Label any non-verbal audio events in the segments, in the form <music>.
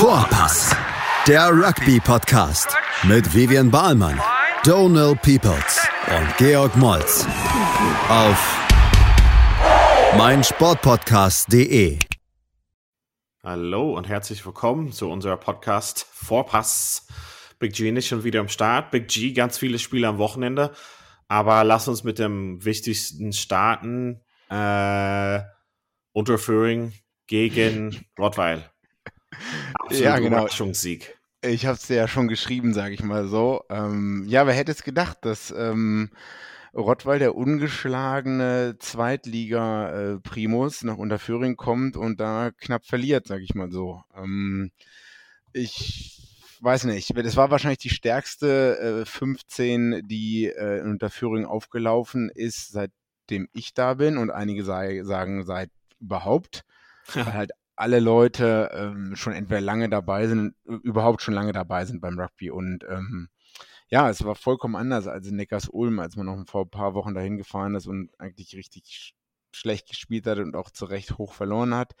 Vorpass, der Rugby-Podcast mit Vivian Bahlmann, Donal Peoples und Georg Moltz auf meinsportpodcast.de. Hallo und herzlich willkommen zu unserer Podcast Vorpass. Big G nicht schon wieder am Start. Big G, ganz viele Spiele am Wochenende. Aber lass uns mit dem wichtigsten starten. Äh, Unterführing gegen Rottweil. Absolut ja, genau. Überraschungssieg. Ich habe es ja schon geschrieben, sage ich mal so. Ähm, ja, wer hätte es gedacht, dass ähm, Rottweil, der ungeschlagene Zweitliga-Primus, nach Unterföhring kommt und da knapp verliert, sage ich mal so. Ähm, ich weiß nicht, das war wahrscheinlich die stärkste äh, 15, die äh, in Unterföhring aufgelaufen ist, seitdem ich da bin und einige sei, sagen, seit überhaupt. <laughs> Weil halt alle Leute ähm, schon entweder lange dabei sind, überhaupt schon lange dabei sind beim Rugby. Und ähm, ja, es war vollkommen anders als in Neckars-Ulm, als man noch vor ein paar Wochen dahin gefahren ist und eigentlich richtig sch schlecht gespielt hat und auch zu Recht hoch verloren hat.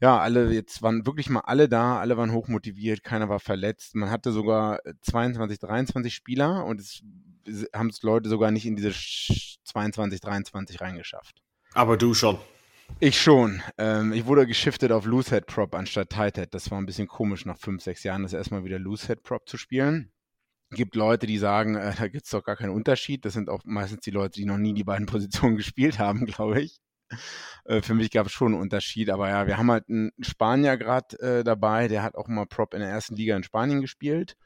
Ja, alle, jetzt waren wirklich mal alle da, alle waren hoch motiviert, keiner war verletzt. Man hatte sogar 22, 23 Spieler und es haben es Leute sogar nicht in diese 22, 23 reingeschafft. Aber du schon. Ich schon. Ähm, ich wurde geschiftet auf Loosehead Prop anstatt Tighthead. Das war ein bisschen komisch nach fünf, sechs Jahren, das erstmal wieder Loosehead Prop zu spielen. Gibt Leute, die sagen, äh, da gibt es doch gar keinen Unterschied. Das sind auch meistens die Leute, die noch nie die beiden <laughs> Positionen gespielt haben, glaube ich. Äh, für mich gab es schon einen Unterschied, aber ja, wir haben halt einen Spanier gerade äh, dabei, der hat auch mal Prop in der ersten Liga in Spanien gespielt.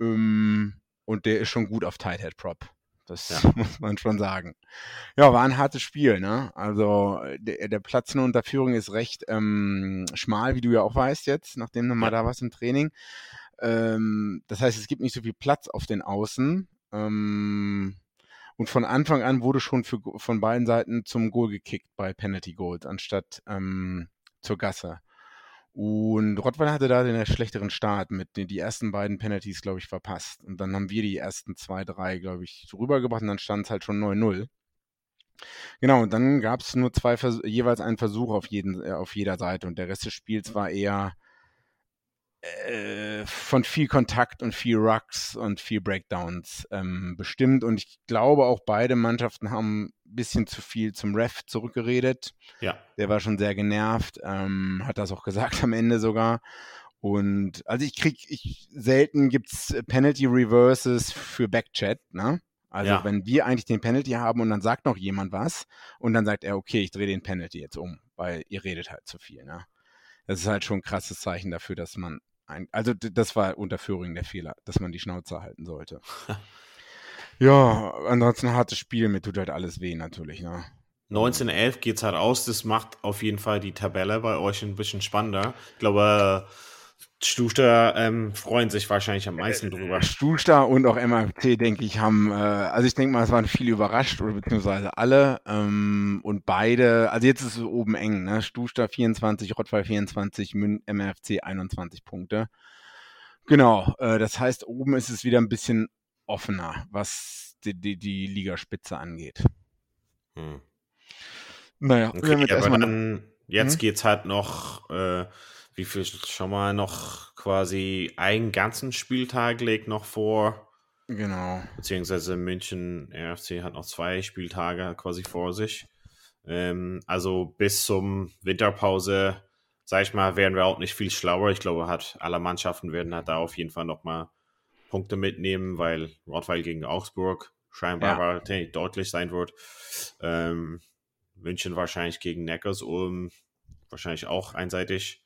Ähm, und der ist schon gut auf Tighthead Prop. Das ja. <laughs> muss man schon sagen. Ja, war ein hartes Spiel, ne? Also der, der Platz in Unterführung ist recht ähm, schmal, wie du ja auch weißt jetzt, nachdem du mal da warst im Training. Ähm, das heißt, es gibt nicht so viel Platz auf den Außen. Ähm, und von Anfang an wurde schon für, von beiden Seiten zum Goal gekickt bei Penalty Goals, anstatt ähm, zur Gasse. Und Rottweil hatte da den schlechteren Start mit den die ersten beiden Penalties, glaube ich, verpasst. Und dann haben wir die ersten zwei, drei, glaube ich, rübergebracht und dann stand es halt schon 9-0. Genau, und dann gab es nur zwei jeweils einen Versuch auf, jeden, äh, auf jeder Seite und der Rest des Spiels war eher äh, von viel Kontakt und viel Rucks und viel Breakdowns ähm, bestimmt. Und ich glaube, auch beide Mannschaften haben ein bisschen zu viel zum Ref zurückgeredet. Ja. Der war schon sehr genervt, ähm, hat das auch gesagt am Ende sogar. Und also ich krieg, ich selten gibt's Penalty Reverses für Backchat, ne? Also ja. wenn wir eigentlich den Penalty haben und dann sagt noch jemand was und dann sagt er, okay, ich drehe den Penalty jetzt um, weil ihr redet halt zu viel, ne? Das ist halt schon ein krasses Zeichen dafür, dass man ein, also das war unter Führing der Fehler, dass man die Schnauze halten sollte. <laughs> ja, ansonsten ein hartes Spiel, mir tut halt alles weh natürlich. Ne? 1911 geht es halt aus, das macht auf jeden Fall die Tabelle bei euch ein bisschen spannender. Ich glaube, Stuster ähm, freuen sich wahrscheinlich am meisten äh, drüber. Stuster und auch MFC, denke ich, haben, äh, also ich denke mal, es waren viele überrascht, oder beziehungsweise alle. Ähm, und beide, also jetzt ist es oben eng, ne? Stuster 24, Rottweil 24, Mün MFC 21 Punkte. Genau, äh, das heißt, oben ist es wieder ein bisschen offener, was die, die, die Ligaspitze angeht. Hm. Naja, okay, aber dann, jetzt hm? geht's halt noch äh, wie viel schon mal noch quasi einen ganzen Spieltag legt noch vor. Genau. Beziehungsweise München RFC hat noch zwei Spieltage quasi vor sich. Ähm, also bis zum Winterpause, sag ich mal, werden wir auch nicht viel schlauer. Ich glaube, hat alle Mannschaften werden halt da auf jeden Fall noch mal Punkte mitnehmen, weil Rottweil gegen Augsburg scheinbar ja. deutlich sein wird. Ähm, München wahrscheinlich gegen Neckars Ulm wahrscheinlich auch einseitig.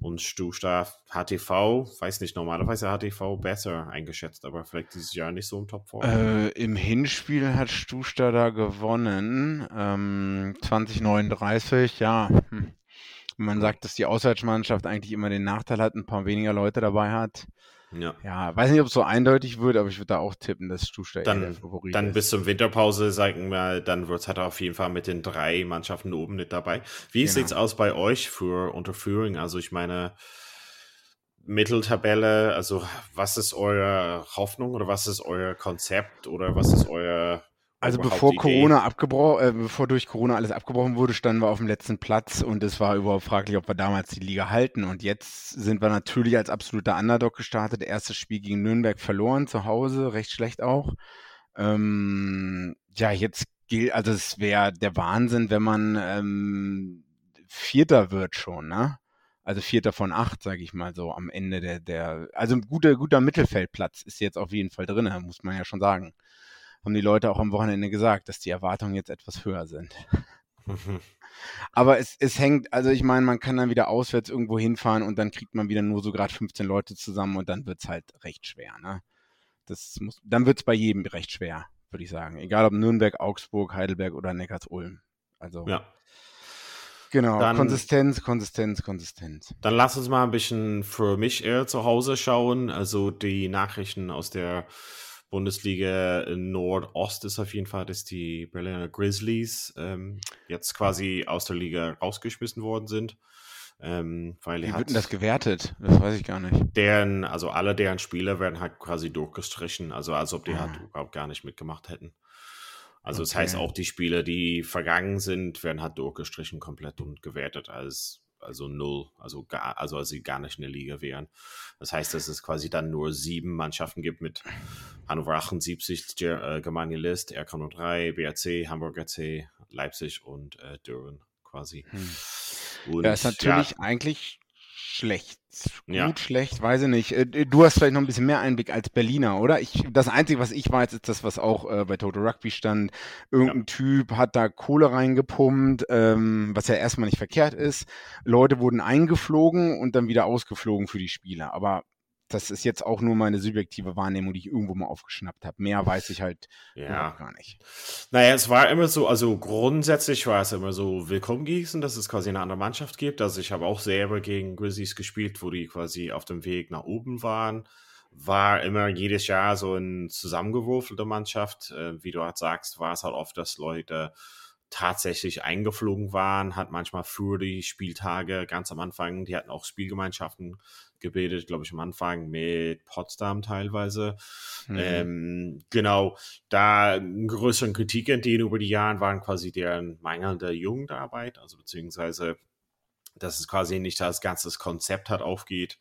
Und Stusta HTV, weiß nicht, normalerweise HTV besser eingeschätzt, aber vielleicht dieses Jahr nicht so im Top 4. Äh, Im Hinspiel hat Stusta da gewonnen, ähm, 2039, ja. Hm. Man sagt, dass die Auswärtsmannschaft eigentlich immer den Nachteil hat, ein paar weniger Leute dabei hat. Ja. ja, weiß nicht, ob es so eindeutig wird, aber ich würde da auch tippen, dass Stuttgart dann, der Favorit Dann ist. bis zum Winterpause, sagen wir, dann wird es halt auf jeden Fall mit den drei Mannschaften oben mit dabei. Wie genau. sieht es aus bei euch für Unterführung? Also ich meine, Mitteltabelle, also was ist eure Hoffnung oder was ist euer Konzept oder was ist euer Also bevor Corona abgebrochen, äh, bevor durch Corona alles abgebrochen wurde, standen wir auf dem letzten Platz und es war überhaupt fraglich, ob wir damals die Liga halten. Und jetzt sind wir natürlich als absoluter Underdog gestartet. Erstes Spiel gegen Nürnberg verloren, zu Hause, recht schlecht auch. Ähm, ja, jetzt gilt, also es wäre der Wahnsinn, wenn man ähm, Vierter wird schon, ne? Also Vierter von acht, sage ich mal so, am Ende der, der, also ein guter, guter Mittelfeldplatz ist jetzt auf jeden Fall drin, muss man ja schon sagen haben die Leute auch am Wochenende gesagt, dass die Erwartungen jetzt etwas höher sind. Aber es, es hängt, also ich meine, man kann dann wieder auswärts irgendwo hinfahren und dann kriegt man wieder nur so gerade 15 Leute zusammen und dann wird es halt recht schwer. Ne? Das muss, dann wird es bei jedem recht schwer, würde ich sagen. Egal ob Nürnberg, Augsburg, Heidelberg oder Neckars-Ulm. Also ja. Genau, dann, Konsistenz, Konsistenz, Konsistenz. Dann lass uns mal ein bisschen für mich eher zu Hause schauen. Also die Nachrichten aus der Bundesliga Nordost ist auf jeden Fall, dass die Berliner Grizzlies ähm, jetzt quasi aus der Liga rausgeschmissen worden sind. Ähm, weil Wie wird denn das gewertet? Das weiß ich gar nicht. Deren, also alle deren Spieler werden halt quasi durchgestrichen, also als ob die halt ah. halt überhaupt gar nicht mitgemacht hätten. Also okay. das heißt auch die Spieler, die vergangen sind, werden halt durchgestrichen komplett und gewertet als also null, also gar, also als sie gar nicht in der Liga wären. Das heißt, dass es quasi dann nur sieben Mannschaften gibt mit Hannover 78, äh, Germania List, RK 03, BRC, Hamburg RC, Leipzig und äh, Düren quasi. Hm. Und, ja, ist natürlich ja, eigentlich schlecht. Gut, ja. schlecht, weiß ich nicht. Äh, du hast vielleicht noch ein bisschen mehr Einblick als Berliner, oder? Ich, das Einzige, was ich weiß, ist das, was auch äh, bei Total Rugby stand. Irgendein ja. Typ hat da Kohle reingepumpt, ähm, was ja erstmal nicht verkehrt ist. Leute wurden eingeflogen und dann wieder ausgeflogen für die Spiele. Aber das ist jetzt auch nur meine subjektive Wahrnehmung, die ich irgendwo mal aufgeschnappt habe. Mehr weiß ich halt ja. gar nicht. Naja, es war immer so, also grundsätzlich war es immer so willkommen gießen, dass es quasi eine andere Mannschaft gibt. Also ich habe auch selber gegen Grizzlies gespielt, wo die quasi auf dem Weg nach oben waren. War immer jedes Jahr so eine zusammengewürfelte Mannschaft. Äh, wie du halt sagst, war es halt oft, dass Leute tatsächlich eingeflogen waren, hat manchmal für die Spieltage ganz am Anfang, die hatten auch Spielgemeinschaften gebildet, glaube ich, am Anfang mit Potsdam teilweise. Mhm. Ähm, genau, da größeren Kritik entgegen über die Jahre waren quasi deren mangelnde Jugendarbeit, also beziehungsweise, dass es quasi nicht als ganzes Konzept hat aufgeht.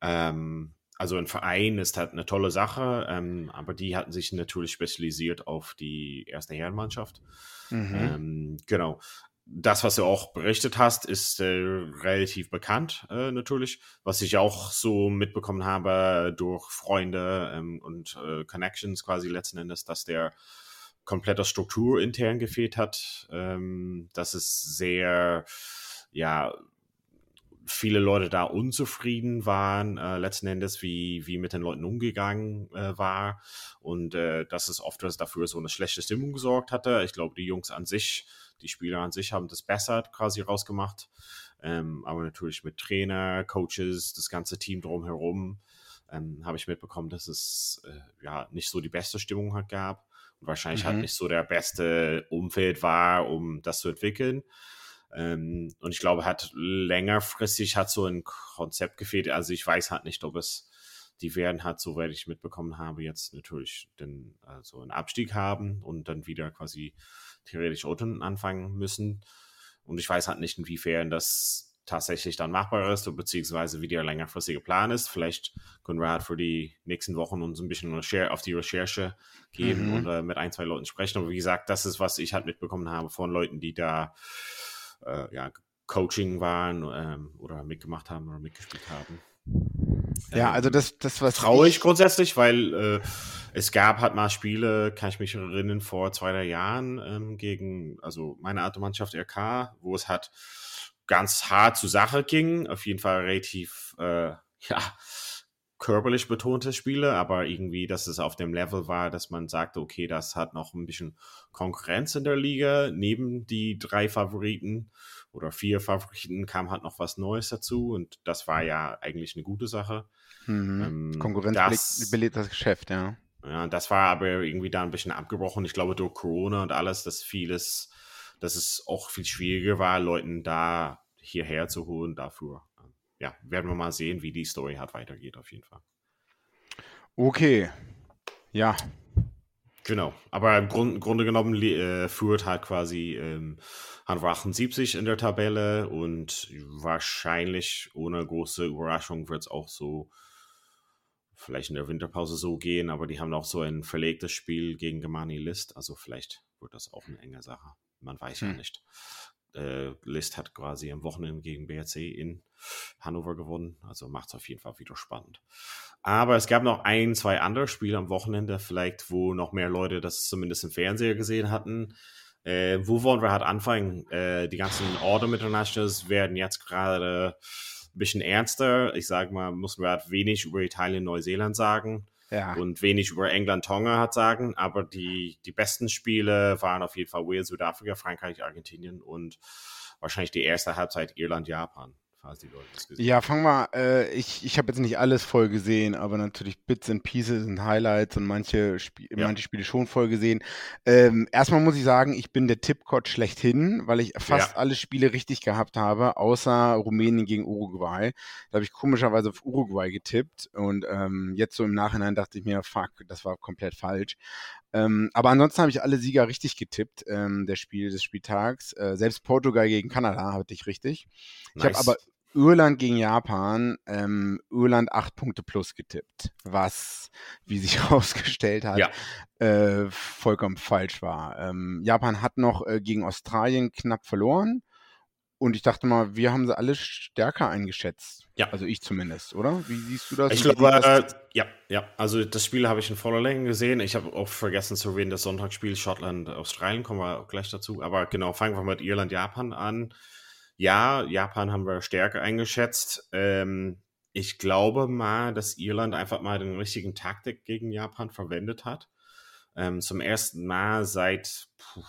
Ähm, also ein Verein ist halt eine tolle Sache, ähm, aber die hatten sich natürlich spezialisiert auf die erste Herrenmannschaft. Mhm. Ähm, genau. Das, was du auch berichtet hast, ist äh, relativ bekannt äh, natürlich. Was ich auch so mitbekommen habe durch Freunde ähm, und äh, Connections quasi letzten Endes, dass der komplette Struktur intern gefehlt hat. Ähm, dass es sehr, ja, viele Leute da unzufrieden waren, äh, letzten Endes, wie, wie mit den Leuten umgegangen äh, war. Und äh, dass es oft dafür so eine schlechte Stimmung gesorgt hatte. Ich glaube, die Jungs an sich, die Spieler an sich haben das besser quasi rausgemacht. Ähm, aber natürlich mit Trainer, Coaches, das ganze Team drumherum ähm, habe ich mitbekommen, dass es äh, ja nicht so die beste Stimmung hat gab und wahrscheinlich mhm. halt nicht so der beste Umfeld war, um das zu entwickeln. Ähm, und ich glaube, hat längerfristig hat so ein Konzept gefehlt. Also ich weiß halt nicht, ob es, die werden halt, soweit ich mitbekommen habe, jetzt natürlich den, also einen Abstieg haben und dann wieder quasi theoretisch unten anfangen müssen. Und ich weiß halt nicht, inwiefern das tatsächlich dann machbar ist, beziehungsweise wie der längerfristige Plan ist. Vielleicht können wir halt für die nächsten Wochen uns ein bisschen auf die Recherche geben mhm. und äh, mit ein, zwei Leuten sprechen. Aber wie gesagt, das ist, was ich halt mitbekommen habe von Leuten, die da äh, ja, Coaching waren ähm, oder mitgemacht haben oder mitgespielt haben. Ja, also das, das was traurig grundsätzlich, weil äh, es gab halt mal Spiele, kann ich mich erinnern, vor zwei, drei Jahren ähm, gegen, also meine alte Mannschaft RK, wo es halt ganz hart zur Sache ging. Auf jeden Fall relativ, äh, <laughs> ja, körperlich betonte Spiele, aber irgendwie, dass es auf dem Level war, dass man sagte, okay, das hat noch ein bisschen Konkurrenz in der Liga. Neben die drei Favoriten oder vier Favoriten kam halt noch was Neues dazu und das war ja eigentlich eine gute Sache. Mhm. Ähm, Konkurrenz das, belebt das Geschäft, ja. Ja, das war aber irgendwie da ein bisschen abgebrochen. Ich glaube, durch Corona und alles, dass vieles, dass es auch viel schwieriger war, Leuten da hierher zu holen dafür ja, werden wir mal sehen, wie die Story halt weitergeht, auf jeden Fall. Okay. Ja. Genau, aber im Grund, Grunde genommen äh, führt halt quasi ähm, Hannover 78 in der Tabelle und wahrscheinlich ohne große Überraschung wird es auch so vielleicht in der Winterpause so gehen, aber die haben auch so ein verlegtes Spiel gegen Gemani List, also vielleicht wird das auch eine enge Sache. Man weiß hm. ja nicht. Äh, List hat quasi am Wochenende gegen BRC in Hannover gewonnen, also macht es auf jeden Fall wieder spannend. Aber es gab noch ein, zwei andere Spiele am Wochenende, vielleicht, wo noch mehr Leute das zumindest im Fernseher gesehen hatten. Äh, wo wollen wir halt anfangen? Äh, die ganzen Autumn Internationals werden jetzt gerade ein bisschen ernster. Ich sage mal, muss man halt wenig über Italien, Neuseeland sagen. Ja. Und wenig über England, Tonga hat sagen, aber die, die besten Spiele waren auf jeden Fall Wales, Südafrika, Frankreich, Argentinien und wahrscheinlich die erste Halbzeit Irland, Japan Leute das gesehen Ja, fangen wir, äh, ich, ich habe jetzt nicht alles voll gesehen, aber natürlich Bits and Pieces und Highlights und manche, Sp ja. manche Spiele schon voll gesehen. Ähm, erstmal muss ich sagen, ich bin der Tippgott schlechthin, weil ich fast ja. alle Spiele richtig gehabt habe, außer Rumänien gegen Uruguay. Da habe ich komischerweise auf Uruguay getippt und ähm, jetzt so im Nachhinein dachte ich mir, fuck, das war komplett falsch. Ähm, aber ansonsten habe ich alle Sieger richtig getippt, ähm, der Spiel des Spieltags. Äh, selbst Portugal gegen Kanada hatte ich richtig. Nice. Ich habe aber Irland gegen Japan, ähm, Irland 8 Punkte plus getippt, was, wie sich <laughs> herausgestellt hat, ja. äh, vollkommen falsch war. Ähm, Japan hat noch äh, gegen Australien knapp verloren. Und ich dachte mal, wir haben sie alle stärker eingeschätzt. Ja. Also ich zumindest, oder? Wie siehst du das? Ich glaube, äh, ja, ja. Also das Spiel habe ich in voller Länge gesehen. Ich habe auch vergessen zu erwähnen, das Sonntagsspiel Schottland-Australien, kommen wir gleich dazu. Aber genau, fangen wir mit Irland-Japan an. Ja, Japan haben wir stärker eingeschätzt. Ähm, ich glaube mal, dass Irland einfach mal den richtigen Taktik gegen Japan verwendet hat. Ähm, zum ersten Mal seit puh,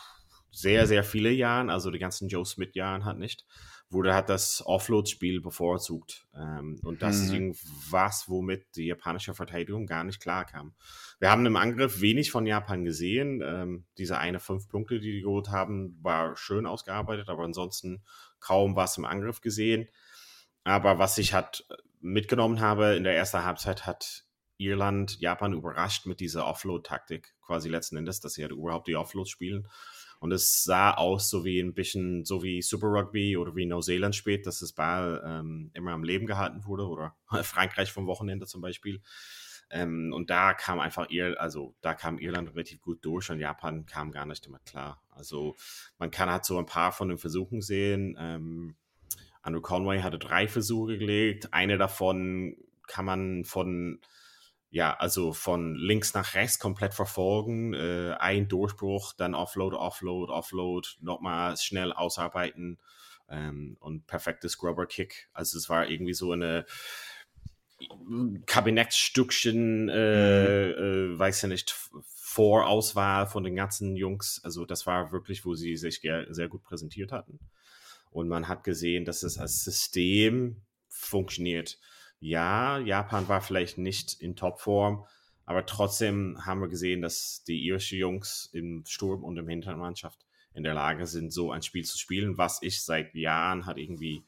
sehr, sehr viele Jahren, also die ganzen Joe Smith-Jahren hat nicht, wurde hat das Offload-Spiel bevorzugt. Ähm, und das mhm. ist irgendwas, womit die japanische Verteidigung gar nicht klar kam. Wir haben im Angriff wenig von Japan gesehen. Ähm, diese eine fünf Punkte, die die geholt haben, war schön ausgearbeitet, aber ansonsten kaum was im Angriff gesehen. Aber was ich hat mitgenommen habe in der ersten Halbzeit hat Irland Japan überrascht mit dieser Offload-Taktik, quasi letzten Endes, dass sie halt überhaupt die Offloads spielen. Und es sah aus so wie ein bisschen, so wie Super Rugby oder wie Neuseeland spielt, dass das Ball ähm, immer am Leben gehalten wurde oder <laughs> Frankreich vom Wochenende zum Beispiel. Ähm, und da kam einfach Ir also da kam Irland relativ gut durch und Japan kam gar nicht damit klar. Also man kann halt so ein paar von den Versuchen sehen. Ähm, Andrew Conway hatte drei Versuche gelegt. Eine davon kann man von ja, also von links nach rechts komplett verfolgen, äh, ein Durchbruch, dann Offload, Offload, Offload, nochmal schnell ausarbeiten ähm, und perfektes Grubber Kick. Also es war irgendwie so eine Kabinettsstückchen, äh, mhm. äh, weiß ja nicht, Vorauswahl von den ganzen Jungs. Also das war wirklich, wo sie sich sehr gut präsentiert hatten. Und man hat gesehen, dass es als System funktioniert ja, Japan war vielleicht nicht in Topform, aber trotzdem haben wir gesehen, dass die irische Jungs im Sturm und im Hintermannschaft in der Lage sind, so ein Spiel zu spielen, was ich seit Jahren halt irgendwie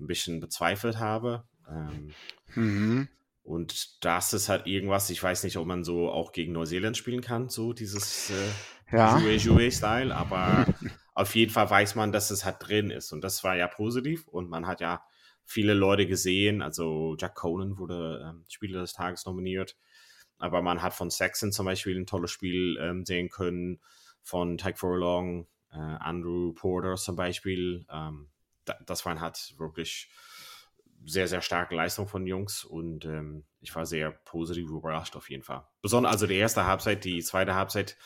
ein bisschen bezweifelt habe. Ähm, mhm. Und das ist halt irgendwas, ich weiß nicht, ob man so auch gegen Neuseeland spielen kann, so dieses äh, ja. Jouet-Jouet-Style, aber <laughs> auf jeden Fall weiß man, dass es halt drin ist. Und das war ja positiv und man hat ja viele Leute gesehen. Also Jack Conan wurde ähm, Spieler des Tages nominiert. Aber man hat von Saxon zum Beispiel ein tolles Spiel ähm, sehen können, von Tyke Furlong, äh, Andrew Porter zum Beispiel. Ähm, da, das waren halt wirklich sehr, sehr starke Leistung von Jungs und ähm, ich war sehr positiv überrascht auf jeden Fall. Besonders also die erste Halbzeit, die zweite Halbzeit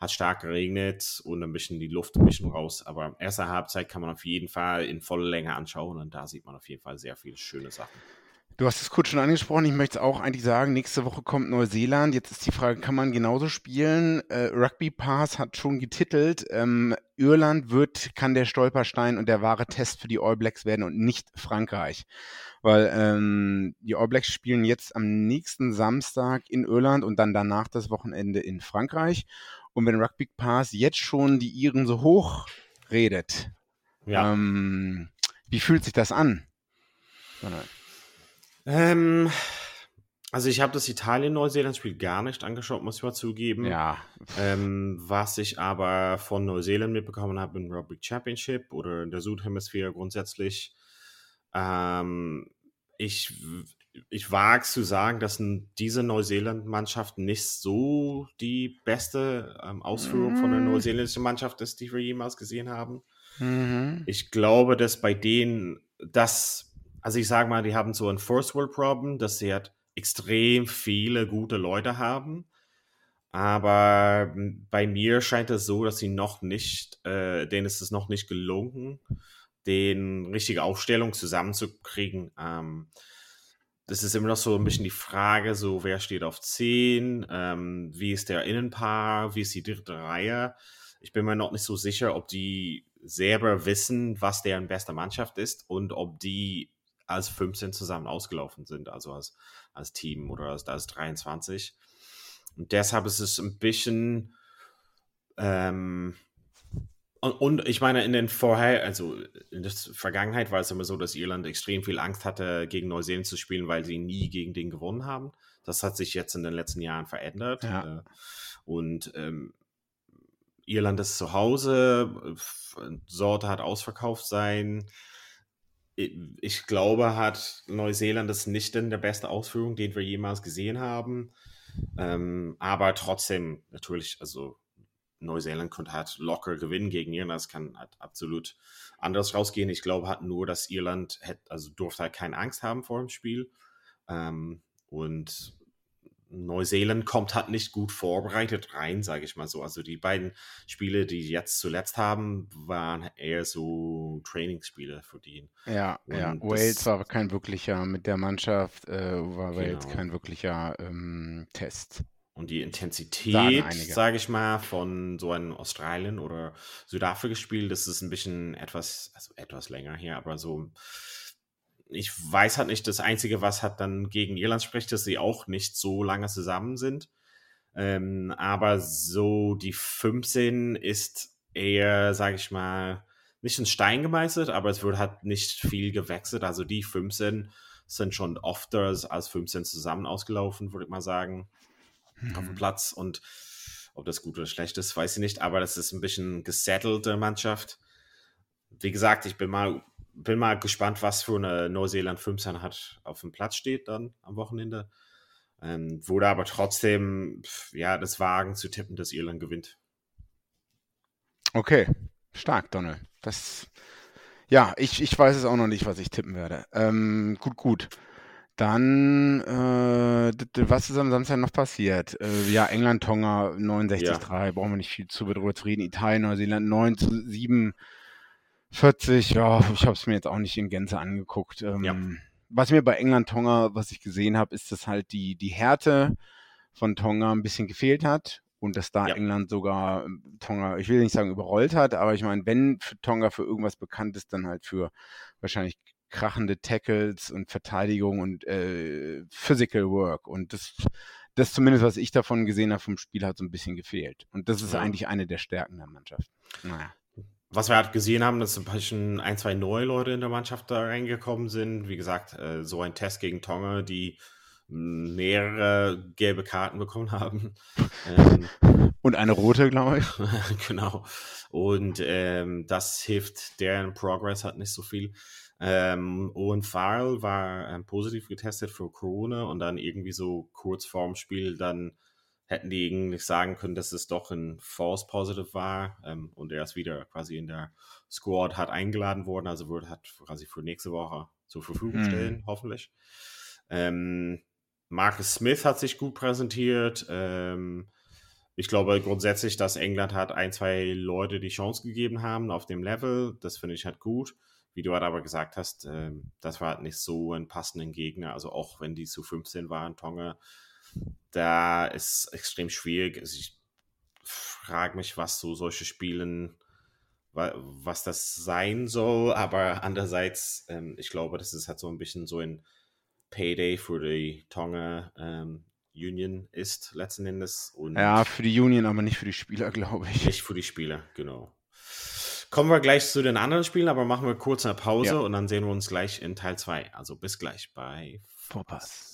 hat stark geregnet und ein bisschen die Luft ein bisschen raus. Aber erste Halbzeit kann man auf jeden Fall in voller Länge anschauen und da sieht man auf jeden Fall sehr viele schöne Sachen. Du hast es kurz schon angesprochen, ich möchte es auch eigentlich sagen, nächste Woche kommt Neuseeland. Jetzt ist die Frage, kann man genauso spielen? Äh, Rugby Pass hat schon getitelt, ähm, Irland wird, kann der Stolperstein und der wahre Test für die All Blacks werden und nicht Frankreich. Weil ähm, die All Blacks spielen jetzt am nächsten Samstag in Irland und dann danach das Wochenende in Frankreich. Und wenn Rugby Pass jetzt schon die Iren so hoch redet, ja. ähm, wie fühlt sich das an? Ähm, Also ich habe das Italien-Neuseeland-Spiel gar nicht angeschaut, muss ich mal zugeben. Ja. Ähm, was ich aber von Neuseeland mitbekommen habe im Rugby Championship oder in der Südhemisphäre grundsätzlich, ähm, ich, ich wage zu sagen, dass diese Neuseeland-Mannschaft nicht so die beste ähm, Ausführung von der Mhm. neuseeländischen Mannschaft ist, die wir jemals gesehen haben. Mhm. Ich glaube, dass bei denen das, also ich sage mal, die haben so ein First World Problem, dass sie halt extrem viele gute Leute haben. Aber m, bei mir scheint es so, dass sie noch nicht, äh, denen ist es noch nicht gelungen, den richtige Aufstellung zusammenzukriegen. Ähm, das ist immer noch so ein bisschen die Frage, so wer steht auf 10, ähm, wie ist der Innenpaar, wie ist die dritte Reihe. Ich bin mir noch nicht so sicher, ob die selber wissen, was deren beste Mannschaft ist und ob die als 15 zusammen ausgelaufen sind, also als, als Team oder als, als 23. Und deshalb ist es ein bisschen ähm, und, und ich meine, in den vorher, also in der Vergangenheit war es immer so, dass Irland extrem viel Angst hatte, gegen Neuseeland zu spielen, weil sie nie gegen den gewonnen haben. Das hat sich jetzt in den letzten Jahren verändert. Ja. Äh, Und ähm, Irland ist zu Hause, äh, Sorte hat ausverkauft sein. Ich, glaube, hat Neuseeland das nicht in der beste Ausführung, den wir jemals gesehen haben. Ähm, aber trotzdem, natürlich, also Neuseeland konnte halt locker gewinnen gegen Irland. Das kann halt absolut anders rausgehen. Ich glaube halt nur, dass Irland hätte, also durfte halt keine Angst haben vor dem Spiel. Ähm, und Neuseeland kommt halt nicht gut vorbereitet rein, sage ich mal so. Also die beiden Spiele, die jetzt zuletzt haben, waren eher so Trainingsspiele für die. Ja, ja. Wales war kein wirklicher, mit der Mannschaft äh, war Wales Genau. kein wirklicher ähm, Test. Und die Intensität, sage ich mal, von so einem Australien- oder Südafrika-Spiel, das ist ein bisschen etwas, also etwas länger her, aber so, ich weiß halt nicht, das Einzige, was halt dann gegen Irland spricht, dass sie auch nicht so lange zusammen sind. Ähm, aber so die 15 ist eher, sage ich mal, nicht in Stein gemeißelt, aber es wird halt nicht viel gewechselt. Also die 15 sind schon öfter als 15 zusammen ausgelaufen, würde ich mal sagen auf dem Platz und ob das gut oder schlecht ist, weiß ich nicht, aber das ist ein bisschen gesettelte Mannschaft. Wie gesagt, ich bin mal, bin mal gespannt, was für eine Neuseeland 15 hat auf dem Platz steht dann am Wochenende. Ähm, wurde aber trotzdem, ja, das Wagen zu tippen, dass Irland gewinnt. Okay, stark, Donald. Das, ja, ich, ich weiß es auch noch nicht, was ich tippen werde. Ähm, gut, gut. Dann, äh, was ist am Samstag noch passiert? Äh, ja, England, Tonga 69-3, brauchen wir nicht viel zu darüber zu reden. Italien, Neuseeland 9 zu 7, 40, ja, ich habe es mir jetzt auch nicht in Gänze angeguckt. Ähm, Ja. Was mir bei England, Tonga, was ich gesehen habe, ist, dass halt die, die Härte von Tonga ein bisschen gefehlt hat und dass da Ja. England sogar ähm, Tonga, ich will nicht sagen überrollt hat, aber ich meine, wenn für Tonga für irgendwas bekannt ist, dann halt für wahrscheinlich krachende Tackles und Verteidigung und äh, Physical Work und das, das zumindest, was ich davon gesehen habe vom Spiel, hat so ein bisschen gefehlt und das ist Ja. eigentlich eine der Stärken der Mannschaft. Naja. Was wir halt gesehen haben, dass ein bisschen ein, zwei neue Leute in der Mannschaft da reingekommen sind. Wie gesagt, äh, so ein Test gegen Tonga, die mh, mehrere gelbe Karten bekommen haben. <laughs> Ähm, Und eine rote, glaube ich. <laughs> genau. Und ähm, das hilft deren Progress halt nicht so viel. Ähm, Owen Farrell war ähm, positiv getestet für Corona und dann irgendwie so kurz vorm Spiel dann hätten die eigentlich sagen können, dass es doch ein False Positive war ähm, und er ist wieder quasi in der Squad hat eingeladen worden, also wird hat quasi für nächste Woche zur Verfügung Mhm. stellen, hoffentlich. Ähm, Marcus Smith hat sich gut präsentiert. Ähm, ich glaube grundsätzlich, dass England hat ein, zwei Leute die Chance gegeben haben auf dem Level. Das finde ich halt gut. Wie du halt aber gesagt hast, ähm, das war halt nicht so ein passenden Gegner. Also auch wenn die zu 15 waren, Tonga, da ist extrem schwierig. Also ich frage mich, was so solche Spielen, wa- was das sein soll. Aber andererseits, ähm, ich glaube, das ist halt so ein bisschen so ein Payday für die Tonga ähm, Union ist letzten Endes. Und Ja, für die Union, aber nicht für die Spieler, <laughs> glaube ich. nicht für die Spieler, genau. Kommen wir gleich zu den anderen Spielen, aber machen wir kurz eine Pause Ja. und dann sehen wir uns gleich in Teil 2. Also bis gleich bei Vorpass.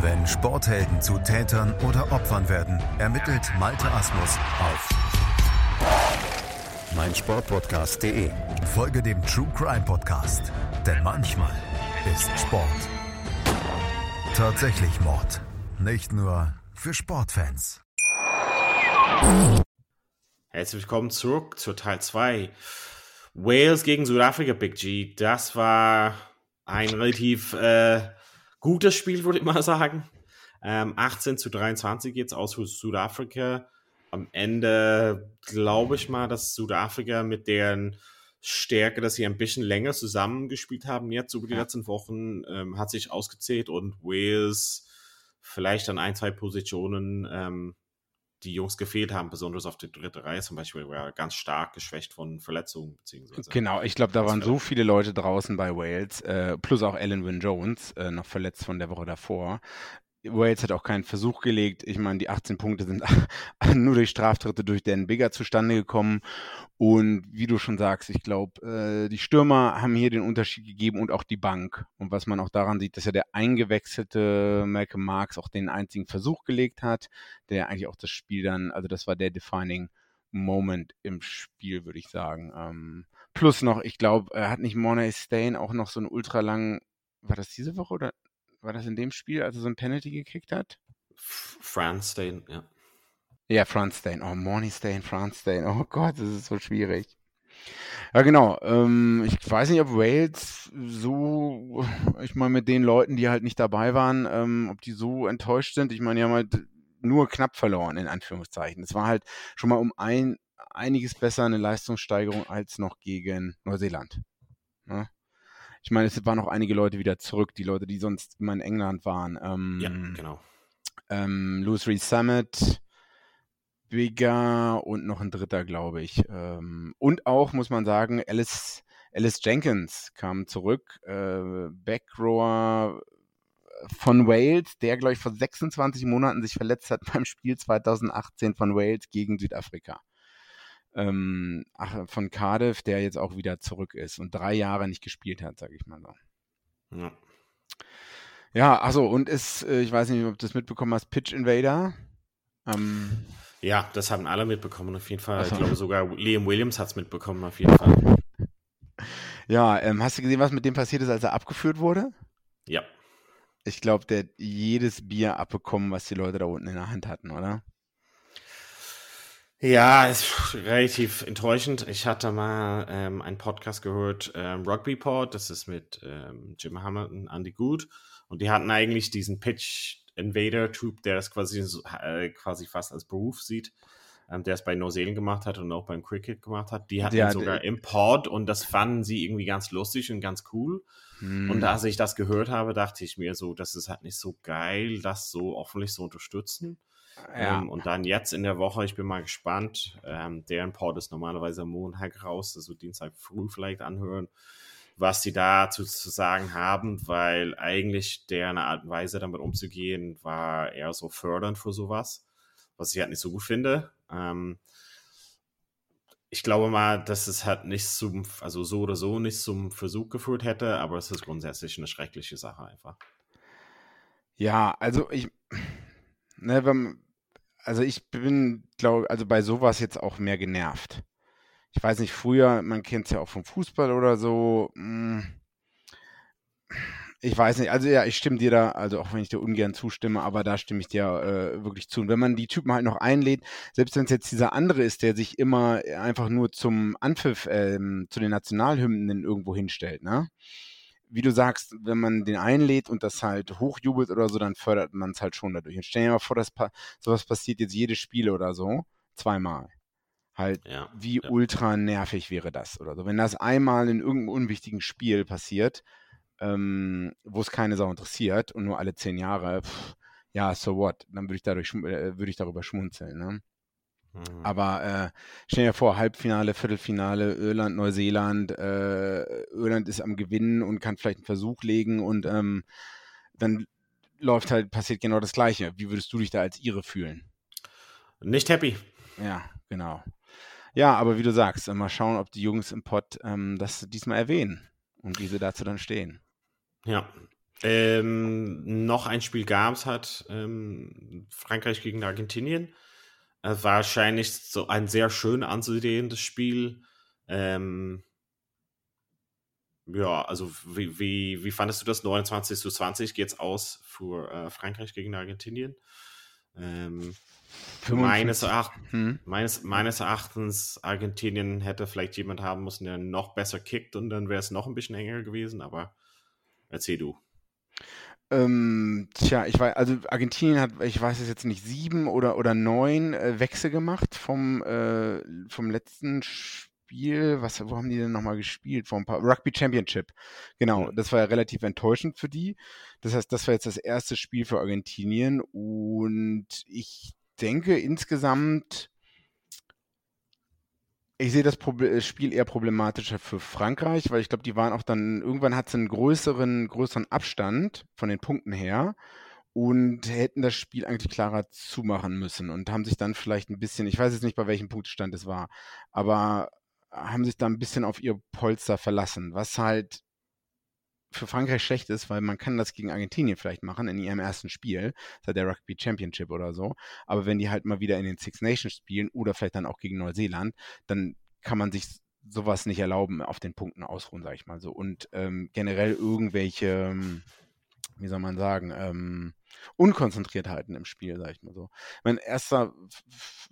Wenn Sporthelden zu Tätern oder Opfern werden, ermittelt Malte Asmus auf meinsportpodcast.de. Folge dem True Crime Podcast, denn manchmal ist Sport tatsächlich Mord. Nicht nur für Sportfans. Herzlich willkommen zurück zu Teil 2. Wales gegen Südafrika, Big G. Das war ein relativ äh, gutes Spiel, würde ich mal sagen. Ähm, 18 zu 23 jetzt aus für Südafrika. Am Ende glaube ich mal, dass Südafrika mit deren Stärke, dass sie ein bisschen länger zusammengespielt haben, jetzt über die letzten Wochen, ähm, hat sich ausgezählt und Wales vielleicht an ein, zwei Positionen ähm, die Jungs gefehlt haben, besonders auf der dritten Reihe zum Beispiel, war ganz stark geschwächt von Verletzungen beziehungsweise. Genau, ich glaube, da waren war- so viele Leute draußen bei Wales, äh, plus auch Alan Wynne Jones, äh, noch verletzt von der Woche davor. Wales hat auch keinen Versuch gelegt. Ich meine, die 18 Punkte sind <laughs> nur durch Straftritte durch Dan Bigger zustande gekommen. Und wie du schon sagst, ich glaube, äh, die Stürmer haben hier den Unterschied gegeben und auch die Bank. Und was man auch daran sieht, dass ja der eingewechselte Malcolm Marks auch den einzigen Versuch gelegt hat, der eigentlich auch das Spiel dann, also das war der defining Moment im Spiel, würde ich sagen. Ähm, plus noch, ich glaube, hat nicht Mornay Stain auch noch so einen ultra langen, war das diese Woche oder war das in dem Spiel, als er so ein Penalty gekriegt hat? F- France Stain, ja. Ja, Franz Stain. Oh, Mornay Stain, Franz Stain. Oh Gott, das ist so schwierig. Ja, genau. Ähm, ich weiß nicht, ob Wales so, ich meine, mit den Leuten, die halt nicht dabei waren, ähm, ob die so enttäuscht sind. Ich meine, die haben halt nur knapp verloren, in Anführungszeichen. Es war halt schon mal um ein, einiges besser eine Leistungssteigerung als noch gegen Neuseeland. Ne? Ich meine, es waren noch einige Leute wieder zurück, die Leute, die sonst immer in England waren. Ähm, Ja, genau. ähm, Louis Reed Summit, Bigger und noch ein dritter, glaube ich. Ähm, und auch, muss man sagen, Alice, Alice Jenkins kam zurück, äh, Backrower von Wales, der, glaube ich, vor 26 Monaten sich verletzt hat <laughs> beim Spiel 2018 von Wales gegen Südafrika. Ähm, ach, von Cardiff, der jetzt auch wieder zurück ist und drei Jahre nicht gespielt hat, sage ich mal so. Ja. Ja, achso, und ist, äh, ich weiß nicht, ob du das mitbekommen hast, Pitch Invader. Ähm, ja, das haben alle mitbekommen, auf jeden Fall. Ach so. Ich glaube sogar Liam Williams hat es mitbekommen, auf jeden Fall. <laughs> ja, ähm, hast du gesehen, was mit dem passiert ist, als er abgeführt wurde? Ja. Ich glaube, der hat jedes Bier abbekommen, was die Leute da unten in der Hand hatten, oder? Ja, ist relativ enttäuschend. Ich hatte mal ähm, einen Podcast gehört, ähm, Rugby Pod, das ist mit ähm, Jim Hamilton, Andy Good. Und die hatten eigentlich diesen Pitch Invader-Typ, der das quasi, äh, quasi fast als Beruf sieht, ähm, der es bei Neuseeland gemacht hat und auch beim Cricket gemacht hat. Die hatten Ja, ihn sogar im Pod und das fanden sie irgendwie ganz lustig und ganz cool. Hm. Und als ich das gehört habe, dachte ich mir so, das ist halt nicht so geil, das so offentlich zu unterstützen. Ja. Ähm, und dann jetzt in der Woche, ich bin mal gespannt. Ähm, deren Pod ist normalerweise am Montag raus, also Dienstag früh vielleicht anhören, was die dazu zu sagen haben, weil eigentlich deren Art und Weise damit umzugehen war eher so fördernd für sowas, was ich halt nicht so gut finde. Ähm, ich glaube mal, dass es halt nicht zum, also so oder so nicht zum Versuch geführt hätte, aber es ist grundsätzlich eine schreckliche Sache einfach. Ja, also ich, ne, wenn, also ich bin, glaube, also bei sowas jetzt auch mehr genervt. Ich weiß nicht, früher, man kennt es ja auch vom Fußball oder so. mh, Ich weiß nicht, also ja, ich stimme dir da, also auch wenn ich dir ungern zustimme, aber da stimme ich dir äh, wirklich zu. Und wenn man die Typen halt noch einlädt, selbst wenn es jetzt dieser andere ist, der sich immer einfach nur zum Anpfiff, ähm, zu den Nationalhymnen irgendwo hinstellt, ne? Wie du sagst, wenn man den einlädt und das halt hochjubelt oder so, dann fördert man es halt schon dadurch. Und stell dir mal vor, dass pa sowas passiert jetzt jedes Spiel oder so, zweimal. Halt, Ja, wie ja. ultra nervig wäre das oder so. Wenn das einmal in irgendeinem unwichtigen Spiel passiert, ähm, wo es keine Sau interessiert und nur alle zehn Jahre, pff, ja, so what? Dann würde ich, dadurch, äh, würde ich darüber schmunzeln. Ne? Mhm. Aber äh, stell dir vor, Halbfinale, Viertelfinale, Irland, Neuseeland, äh, Irland ist am Gewinnen und kann vielleicht einen Versuch legen und ähm, dann läuft halt, passiert genau das Gleiche. Wie würdest du dich da als Ihre fühlen? Nicht happy. Ja, genau. Ja, aber wie du sagst, mal schauen, ob die Jungs im Pott ähm, das diesmal erwähnen und wie sie dazu dann stehen. Ja. Ähm, noch ein Spiel gab es hat ähm, Frankreich gegen Argentinien. Äh, wahrscheinlich so ein sehr schön anzusehendes Spiel. Ähm, ja, also wie, wie, wie fandest du das? 29 zu 20 geht's aus für äh, Frankreich gegen Argentinien. Ähm, meines, Eracht, hm. meines, meines Erachtens, Argentinien hätte vielleicht jemand haben müssen, der noch besser kickt und dann wäre es noch ein bisschen enger gewesen, aber erzähl du. Ähm, tja, ich weiß, also Argentinien hat, ich weiß es jetzt nicht, sieben oder, oder neun äh, Wechsel gemacht vom, äh, vom letzten Spiel. Was, wo haben die denn nochmal gespielt? Vor ein paar, Rugby Championship. Genau, das war ja relativ enttäuschend für die. Das heißt, das war jetzt das erste Spiel für Argentinien und ich denke insgesamt, ich sehe das äh, Spiel eher problematischer für Frankreich, weil ich glaube, die waren auch dann, irgendwann hat es einen größeren, größeren Abstand von den Punkten her und hätten das Spiel eigentlich klarer zumachen müssen und haben sich dann vielleicht ein bisschen, ich weiß jetzt nicht, bei welchem Punktstand es war, aber haben sich da ein bisschen auf ihr Polster verlassen, was halt für Frankreich schlecht ist, weil man kann das gegen Argentinien vielleicht machen in ihrem ersten Spiel, seit der Rugby Championship oder so. Aber wenn die halt mal wieder in den Six Nations spielen oder vielleicht dann auch gegen Neuseeland, dann kann man sich sowas nicht erlauben, auf den Punkten ausruhen, sag ich mal so. Und ähm, generell irgendwelche, ähm, wie soll man sagen, ähm, Unkonzentriertheiten im Spiel, sag ich mal so. Mein erster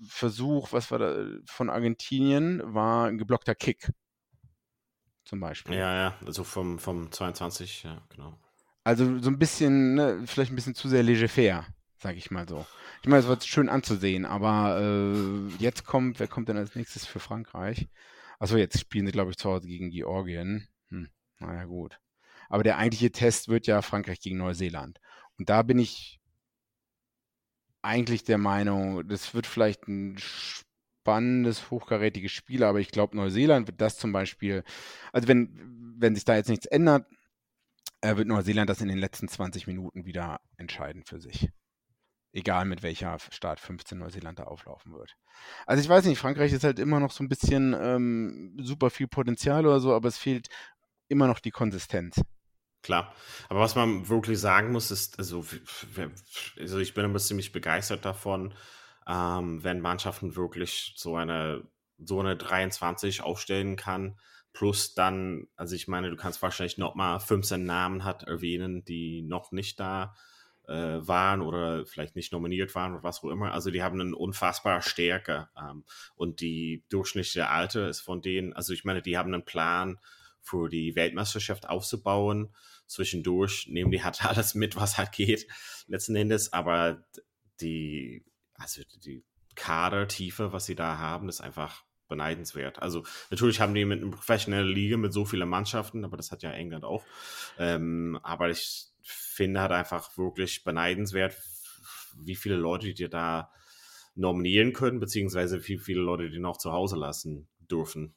Versuch, was war da von Argentinien, war ein geblockter Kick zum Beispiel. Ja, ja, also vom, vom 22, ja, genau. Also so ein bisschen, ne, vielleicht ein bisschen zu sehr leger-fair, sag ich mal so. Ich meine, es wird schön anzusehen, aber äh, jetzt kommt, wer kommt denn als nächstes für Frankreich? Achso, jetzt spielen sie, glaube ich, zu Hause gegen Georgien. Hm, naja, gut. Aber der eigentliche Test wird ja Frankreich gegen Neuseeland. Und da bin ich eigentlich der Meinung, das wird vielleicht ein spannendes, hochkarätiges Spiel, aber ich glaube, Neuseeland wird das zum Beispiel, also wenn, wenn sich da jetzt nichts ändert, äh, wird Neuseeland das in den letzten 20 Minuten wieder entscheiden für sich. Egal mit welcher Start 15 Neuseeland da auflaufen wird. Also ich weiß nicht, Frankreich ist halt immer noch so ein bisschen ähm, super viel Potenzial oder so, aber es fehlt immer noch die Konsistenz. Klar. Aber was man wirklich sagen muss, ist, also, also ich bin immer ziemlich begeistert davon, ähm, wenn Mannschaften wirklich so eine, so eine 23 aufstellen kann. Plus dann, also ich meine, du kannst wahrscheinlich noch mal 15 Namen hat erwähnen, die noch nicht da äh, waren oder vielleicht nicht nominiert waren oder was auch immer. Also die haben eine unfassbare Stärke ähm, und die durchschnittliche Alter ist von denen, also ich meine, die haben einen Plan für die Weltmeisterschaft aufzubauen. Zwischendurch nehmen die halt <laughs> alles mit, was halt geht, letzten Endes, aber die also die Kadertiefe, was sie da haben, ist einfach beneidenswert. Also natürlich haben die mit einer professionellen Liga mit so vielen Mannschaften, aber das hat ja England auch. Ähm, aber ich finde halt einfach wirklich beneidenswert, wie viele Leute die da nominieren können, beziehungsweise wie viele Leute die noch zu Hause lassen dürfen.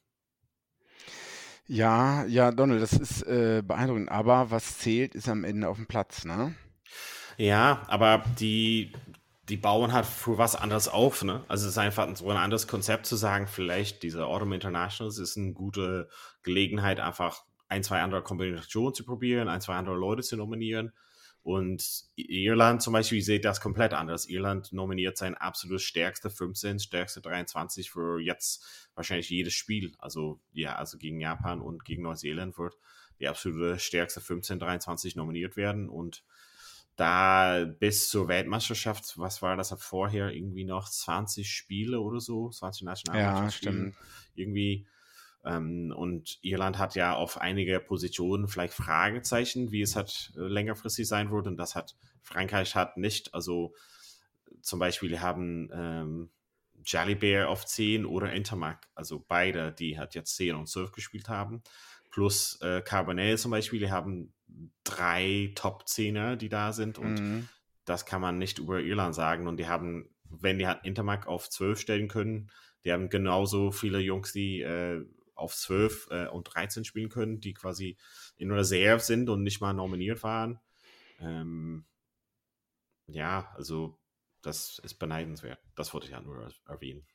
Ja, ja, Donald, das ist äh, beeindruckend. Aber was zählt, ist am Ende auf dem Platz, ne? Ja, aber die, die bauen halt für was anderes auf. Ne? Also es ist einfach so ein anderes Konzept zu sagen, vielleicht diese Autumn Internationals ist eine gute Gelegenheit, einfach ein, zwei andere Kombinationen zu probieren, ein, zwei andere Leute zu nominieren. Und Irland zum Beispiel sieht das komplett anders. Irland nominiert sein absolut stärkste 15, stärkste 23 für jetzt wahrscheinlich jedes Spiel. Also ja, also gegen Japan und gegen Neuseeland wird die absolute stärkste 15, 23 nominiert werden. Und da bis zur Weltmeisterschaft, was war das vorher, irgendwie noch 20 Spiele oder so, 20 Nationalmannschaftsspiele. Ja, irgendwie. Ähm, und Irland hat ja auf einige Positionen vielleicht Fragezeichen, wie es hat äh, längerfristig sein wird. Und das hat Frankreich hat nicht. Also zum Beispiel haben ähm, Jalibert auf 10 oder Intermac, also beide, die hat jetzt 10 und 12 gespielt haben. Plus äh, Carbonell zum Beispiel, die haben drei Top-Zehner, die da sind und mhm. das kann man nicht über Irland sagen. Und die haben, wenn die halt Intermark auf 12 stellen können, die haben genauso viele Jungs, die äh, auf 12 äh, und 13 spielen können, die quasi in Reserve sind und nicht mal nominiert waren. Ähm, ja, also das ist beneidenswert. Das wollte ich ja nur erwähnen.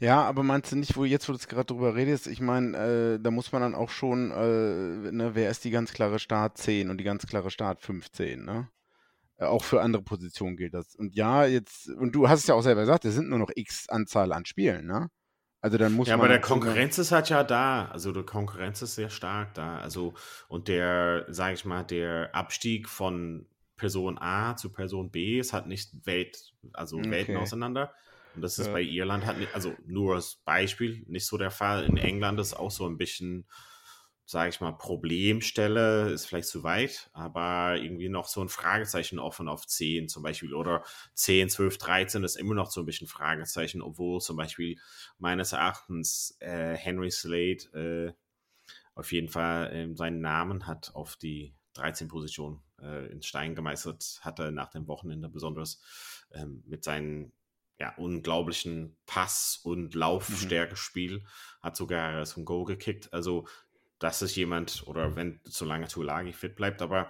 Ja, aber meinst du nicht, wo jetzt, wo du gerade drüber redest, ich meine, äh, da muss man dann auch schon, äh, ne, wer ist die ganz klare Start 10 und die ganz klare Start 15, ne? Äh, auch für andere Positionen gilt das. Und ja, jetzt, und du hast es ja auch selber gesagt, es sind nur noch x Anzahl an Spielen, ne? Also dann muss ja, man. aber der Konkurrenz ist halt ja da. Also die Konkurrenz ist sehr stark da. Also, und der, sage ich mal, der Abstieg von Person A zu Person B ist halt nicht Welt, also okay. Welten auseinander. Und das ist ja. bei Irland halt, nicht, also nur als Beispiel, nicht so der Fall. In England ist auch so ein bisschen, sage ich mal, Problemstelle, ist vielleicht zu weit, aber irgendwie noch so ein Fragezeichen offen auf 10 zum Beispiel oder 10, 12, 13 ist immer noch so ein bisschen Fragezeichen, obwohl zum Beispiel meines Erachtens äh, Henry Slade äh, auf jeden Fall äh, seinen Namen hat auf die 13 Position äh, in Stein gemeißelt, hatte nach dem Wochenende besonders ähm, mit seinen ja, unglaublichen Pass- und Laufstärke-Spiel. Mhm. Hat sogar zum Goal gekickt. Also, das ist jemand, oder wenn, solange Tulagi fit bleibt, aber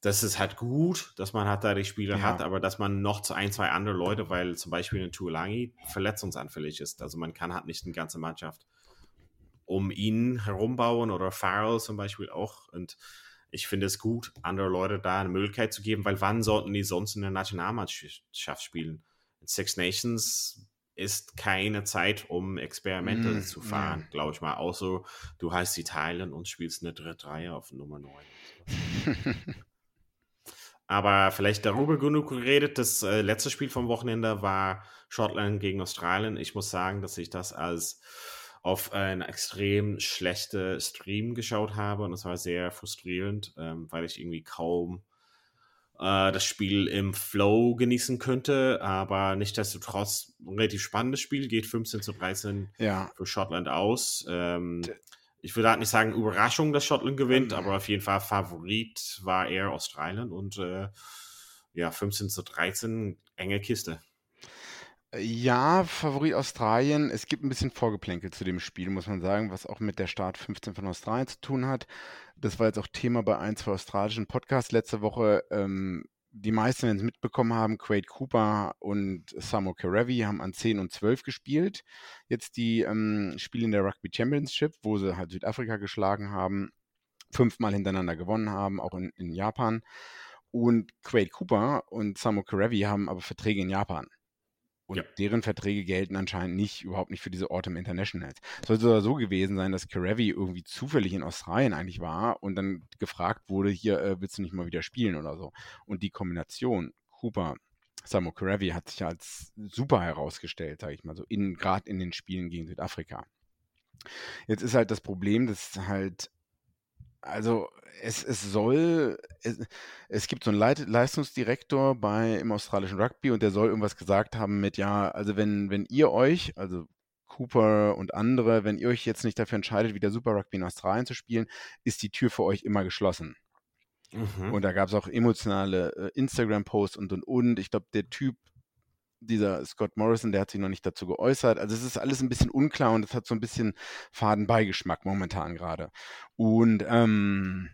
das ist halt gut, dass man halt da die Spieler ja. hat, aber dass man noch zu ein, zwei andere Leute, weil zum Beispiel ein Tulagi verletzungsanfällig ist. Also man kann halt nicht eine ganze Mannschaft um ihn herumbauen oder Farrell zum Beispiel auch. Und ich finde es gut, andere Leute da eine Möglichkeit zu geben, weil wann sollten die sonst in der Nationalmannschaft spielen? Six Nations ist keine Zeit, um Experimente mm, zu fahren, yeah. glaube ich mal. Außer du heißt Italien und spielst eine dritte Reihe auf Nummer 9. <laughs> Aber vielleicht darüber genug geredet. Das äh, letzte Spiel vom Wochenende war Schottland gegen Australien. Ich muss sagen, dass ich das als auf einen extrem schlechten Stream geschaut habe und es war sehr frustrierend, ähm, weil ich irgendwie kaum äh, das Spiel im Flow genießen könnte, aber nichtsdestotrotz ein relativ spannendes Spiel, geht 15 zu 13 ja. für Schottland aus. Ähm, ich würde halt nicht sagen Überraschung, dass Schottland gewinnt, mhm. aber auf jeden Fall Favorit war eher Australien und äh, ja, 15 zu 13, enge Kiste. Ja, Favorit Australien. Es gibt ein bisschen Vorgeplänkel zu dem Spiel, muss man sagen, was auch mit der Start 15 von Australien zu tun hat. Das war jetzt auch Thema bei ein, zwei australischen Podcasts letzte Woche. Ähm, die meisten, wenn es mitbekommen haben, Quade Cooper und Samo Kerevi haben an 10 und 12 gespielt. Jetzt die ähm, Spiele in der Rugby Championship, wo sie halt Südafrika geschlagen haben, fünfmal hintereinander gewonnen haben, auch in, in Japan. Und Quade Cooper und Samo Kerevi haben aber Verträge in Japan. Und ja. deren Verträge gelten anscheinend nicht, überhaupt nicht für diese Autumn Internationals. Es soll sogar so gewesen sein, dass Karevi irgendwie zufällig in Australien eigentlich war und dann gefragt wurde, hier äh, willst du nicht mal wieder spielen oder so. Und die Kombination Cooper, Samo Karevi hat sich als super herausgestellt, sage ich mal so, gerade in den Spielen gegen Südafrika. Jetzt ist halt das Problem, dass halt also es, es soll, es, es gibt so einen Leit Leistungsdirektor bei im australischen Rugby und der soll irgendwas gesagt haben mit, ja, also wenn, wenn ihr euch, also Cooper und andere, wenn ihr euch jetzt nicht dafür entscheidet, wieder Super Rugby in Australien zu spielen, ist die Tür für euch immer geschlossen. Mhm. Und da gab es auch emotionale äh, Instagram-Posts und und und. Ich glaube, der Typ dieser Scott Morrison, der hat sich noch nicht dazu geäußert. Also es ist alles ein bisschen unklar und es hat so ein bisschen Fadenbeigeschmack momentan gerade. Und ähm,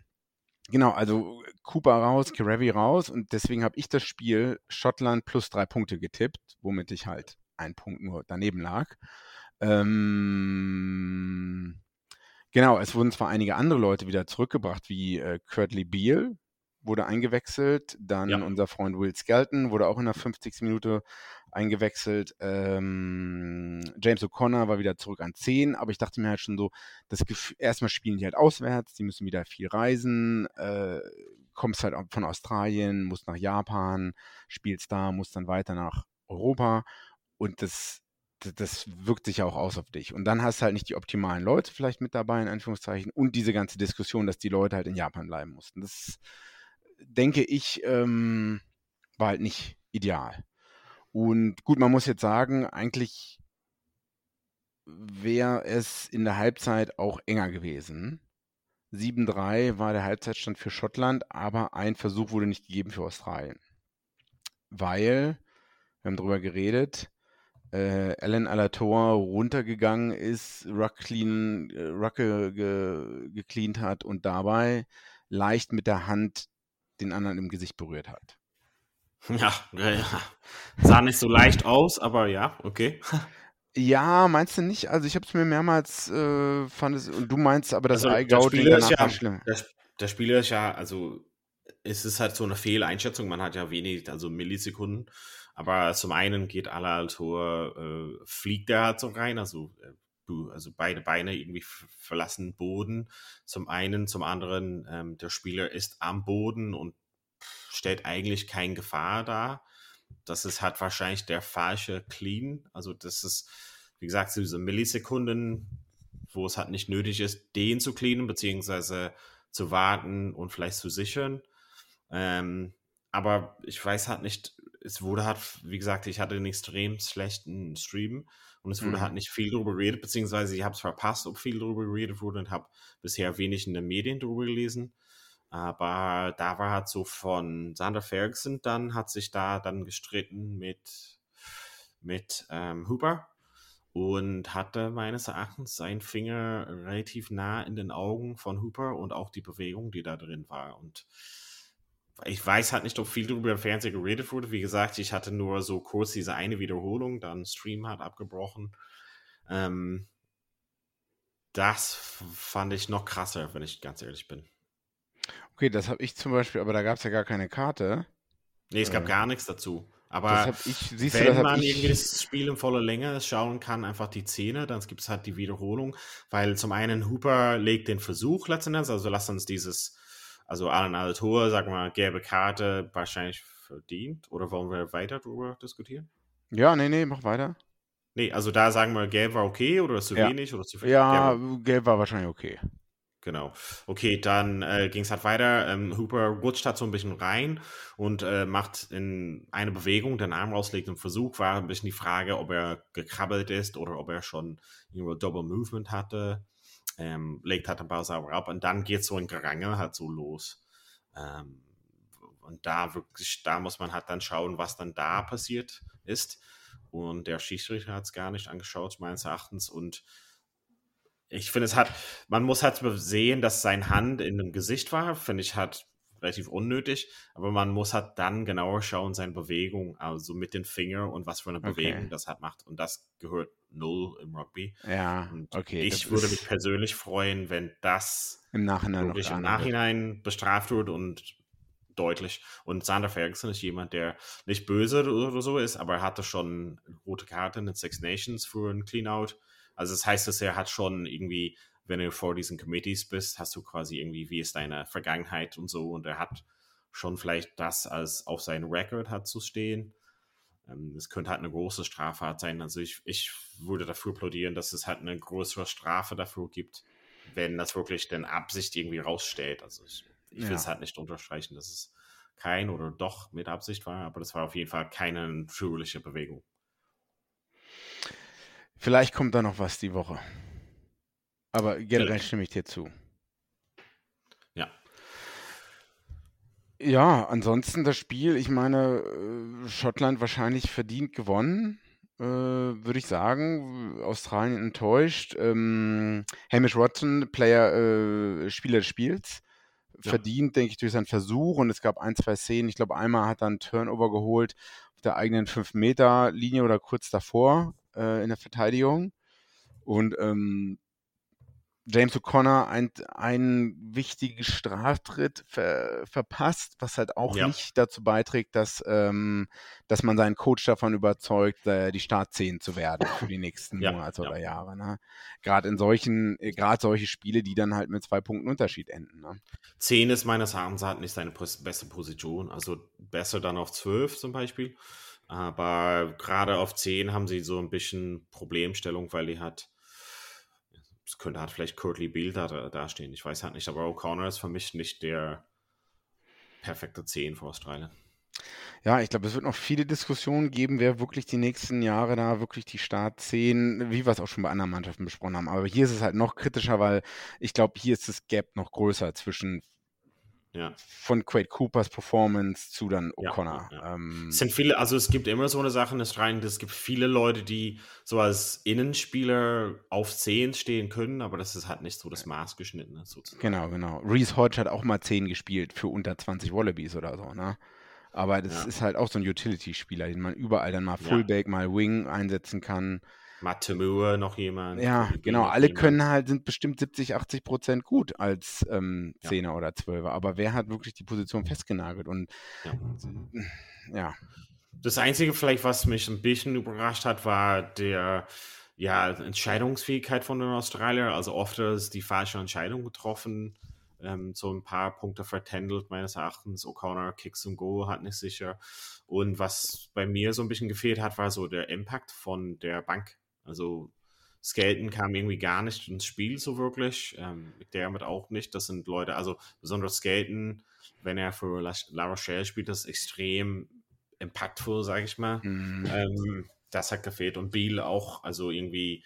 genau, also Cooper raus, Kerevi raus und deswegen habe ich das Spiel Schottland plus drei Punkte getippt, womit ich halt ein Punkt nur daneben lag. Ähm, genau, es wurden zwar einige andere Leute wieder zurückgebracht, wie äh, Curtly Beale, wurde eingewechselt. Dann ja. unser Freund Will Skelton wurde auch in der 50. Minute eingewechselt. Ähm, James O'Connor war wieder zurück an 10, aber ich dachte mir halt schon so, das Gefühl, erstmal spielen die halt auswärts, die müssen wieder viel reisen, äh, kommst halt von Australien, musst nach Japan, spielst da, musst dann weiter nach Europa und das das wirkt sich ja auch aus auf dich. Und dann hast du halt nicht die optimalen Leute vielleicht mit dabei, in Anführungszeichen, und diese ganze Diskussion, dass die Leute halt in Japan bleiben mussten. Das denke ich, ähm, war halt nicht ideal. Und gut, man muss jetzt sagen, eigentlich wäre es in der Halbzeit auch enger gewesen. 7-3 war der Halbzeitstand für Schottland, aber ein Versuch wurde nicht gegeben für Australien. weil, wir haben drüber geredet, äh, Alan Alator runtergegangen ist, Ruck, clean, äh, Ruck ge, ge, gecleant hat und dabei leicht mit der Hand den anderen im Gesicht berührt hat. Ja, ja, sah nicht so leicht aus, aber ja, okay. Ja, meinst du nicht? Also ich habe es mir mehrmals äh, fand es und du meinst aber das also, Eye-Gouting danach ja, war schlimm. Der, der Spieler ist ja, also es ist halt so eine Fehleinschätzung. Man hat ja wenig, also Millisekunden. Aber zum einen geht Alator, äh, fliegt er halt so rein, also also beide Beine irgendwie verlassen Boden. Zum einen, zum anderen, ähm, der Spieler ist am Boden und stellt eigentlich keine Gefahr dar. Das ist halt wahrscheinlich der falsche Clean. Also das ist, wie gesagt, diese Millisekunden, wo es halt nicht nötig ist, den zu cleanen, beziehungsweise zu warten und vielleicht zu sichern. Ähm, aber ich weiß halt nicht, es wurde halt, wie gesagt, ich hatte einen extrem schlechten Stream und es wurde mhm. halt nicht viel darüber geredet, beziehungsweise ich habe es verpasst, ob viel darüber geredet wurde und habe bisher wenig in den Medien darüber gelesen. Aber da war halt so von Sander Ferguson, dann hat sich da dann gestritten mit, mit ähm, Huber und hatte meines Erachtens seinen Finger relativ nah in den Augen von Hooper und auch die Bewegung, die da drin war. Und ich weiß halt nicht, ob viel darüber im Fernsehen geredet wurde. Wie gesagt, ich hatte nur so kurz diese eine Wiederholung, dann Stream hat abgebrochen. Ähm, das fand ich noch krasser, wenn ich ganz ehrlich bin. Okay, das habe ich zum Beispiel, aber da gab es ja gar keine Karte. Nee, es gab äh, gar nichts dazu. Aber ich, wenn du, man ich... irgendwie das Spiel in voller Länge schauen kann, einfach die Szene, dann gibt es halt die Wiederholung, weil zum einen Hooper legt den Versuch letztendlich, also lass uns dieses, also Alan Altor, sag mal, gelbe Karte wahrscheinlich verdient, oder wollen wir weiter darüber diskutieren? Ja, nee, nee, mach weiter. Nee, also da sagen wir, gelb war okay oder zu ja. wenig oder zu viel? Ja, gelb war wahrscheinlich okay. Genau. Okay, dann äh, ging es halt weiter. Ähm, Hooper rutscht halt so ein bisschen rein und äh, macht in eine Bewegung, den Arm rauslegt im Versuch. War ein bisschen die Frage, ob er gekrabbelt ist oder ob er schon irgendwo Double Movement hatte. Ähm, legt halt ein paar sauber ab und dann geht so ein Gerangel halt so los. Ähm, und da wirklich, da muss man halt dann schauen, was dann da passiert ist. Und der Schiedsrichter hat es gar nicht angeschaut, meines Erachtens. Und ich finde, es hat, man muss halt sehen, dass sein Hand in dem Gesicht war, finde ich halt relativ unnötig, aber man muss halt dann genauer schauen, seine Bewegung, also mit den Fingern und was für eine Bewegung okay. das hat macht. Und das gehört null im Rugby. Ja, und okay. Ich würde mich persönlich freuen, wenn das im Nachhinein, wirklich im Nachhinein wird. bestraft wird und deutlich. Und Sander Ferguson ist jemand, der nicht böse oder so ist, aber er hatte schon eine rote Karte in den Six Nations für einen Cleanout. Also das heißt, dass er hat schon irgendwie, wenn du vor diesen Committees bist, hast du quasi irgendwie, wie ist deine Vergangenheit und so. Und er hat schon vielleicht das als auf seinem Record hat zu stehen. Ähm, es könnte halt eine große Strafart sein. Also ich, ich würde dafür plädieren, dass es halt eine größere Strafe dafür gibt, wenn das wirklich den Absicht irgendwie rausstellt. Also ich, ich will ja. es halt nicht unterstreichen, dass es kein oder doch mit Absicht war, aber das war auf jeden Fall keine natürliche Bewegung. Vielleicht kommt da noch was die Woche. Aber generell stimme ich dir zu. Ja. Ja, ansonsten das Spiel, ich meine, äh, Schottland wahrscheinlich verdient gewonnen, äh, würde ich sagen. Australien enttäuscht. Ähm, Hamish Watson, Player, äh, Spieler des Spiels, ja. verdient, denke ich, durch seinen Versuch. Und es gab ein, zwei Szenen. Ich glaube, einmal hat er einen Turnover geholt auf der eigenen 5-Meter-Linie oder kurz davor äh, in der Verteidigung. Und ähm, James O'Connor ein, einen wichtigen Straftritt ver, verpasst, was halt auch ja. nicht dazu beiträgt, dass, ähm, dass man seinen Coach davon überzeugt, äh, die Startzehn zu werden für die nächsten ja, Monate ja. oder Jahre. Ne? Gerade in solchen, äh, gerade solche Spiele, die dann halt mit zwei Punkten Unterschied enden. Ne? Zehn ist meines Erachtens halt nicht seine beste Position, also besser dann auf zwölf zum Beispiel. Aber gerade auf 10 haben sie so ein bisschen Problemstellung, weil die hat, es könnte halt vielleicht Curtly Bill da, dastehen, ich weiß halt nicht, aber O'Connor ist für mich nicht der perfekte 10 für Australien. Ja, ich glaube, es wird noch viele Diskussionen geben, wer wirklich die nächsten Jahre da wirklich die Startszenen, wie wir es auch schon bei anderen Mannschaften besprochen haben. Aber hier ist es halt noch kritischer, weil ich glaube, hier ist das Gap noch größer zwischen Ja. Von Quade Coopers Performance zu dann O'Connor. ja, ja. Ähm, Es sind viele, also es gibt immer so eine Sache, es rein, es gibt viele Leute, die so als Innenspieler auf 10 stehen können, aber das ist halt nicht so das Maßgeschnittene sozusagen. Genau, genau. Reese Hodge hat auch mal 10 gespielt für unter 20 Wallabies oder so, ne? Aber das ist halt auch so ein Utility-Spieler, den man überall dann mal. Fullback, mal Wing einsetzen kann. Matemua noch jemand. Ja, genau. Alle jemand. können halt, sind bestimmt 70, 80 Prozent gut als ähm, Ja. 10er oder 12er. Aber wer hat wirklich die Position festgenagelt? Und Ja. ja, Das Einzige vielleicht, was mich ein bisschen überrascht hat, war der ja, Entscheidungsfähigkeit von den Australiern. Also oft ist die falsche Entscheidung getroffen. Ähm, so ein paar Punkte vertändelt, meines Erachtens. O'Connor Kicks und Goal hat nicht sicher. Und was bei mir so ein bisschen gefehlt hat, war so der Impact von der Bank. Also Skaten kam irgendwie gar nicht ins Spiel so wirklich. Ähm, McDermott auch nicht. Das sind Leute, also besonders Skaten, wenn er für La, La Rochelle spielt, das ist extrem impactful, sage ich mal. mm, Ähm, das hat gefehlt. Und Beal auch, also irgendwie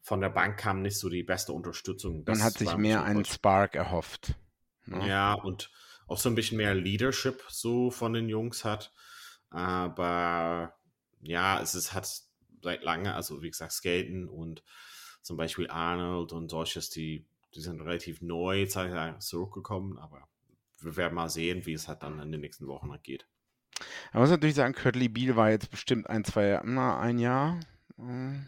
von der Bank kam nicht so die beste Unterstützung. Das man hat sich mehr einen. Spark erhofft. ne? Ja, und auch so ein bisschen mehr Leadership so von den Jungs hat. Aber ja, es ist, hat seit lange, also wie gesagt, Skaten und zum Beispiel Arnold und solches, die, die sind relativ neu zurückgekommen, aber wir werden mal sehen, wie es halt dann in den nächsten Wochen halt geht. Man muss natürlich sagen, Curtly Beal war jetzt bestimmt ein, zwei, na, ein Jahr äh,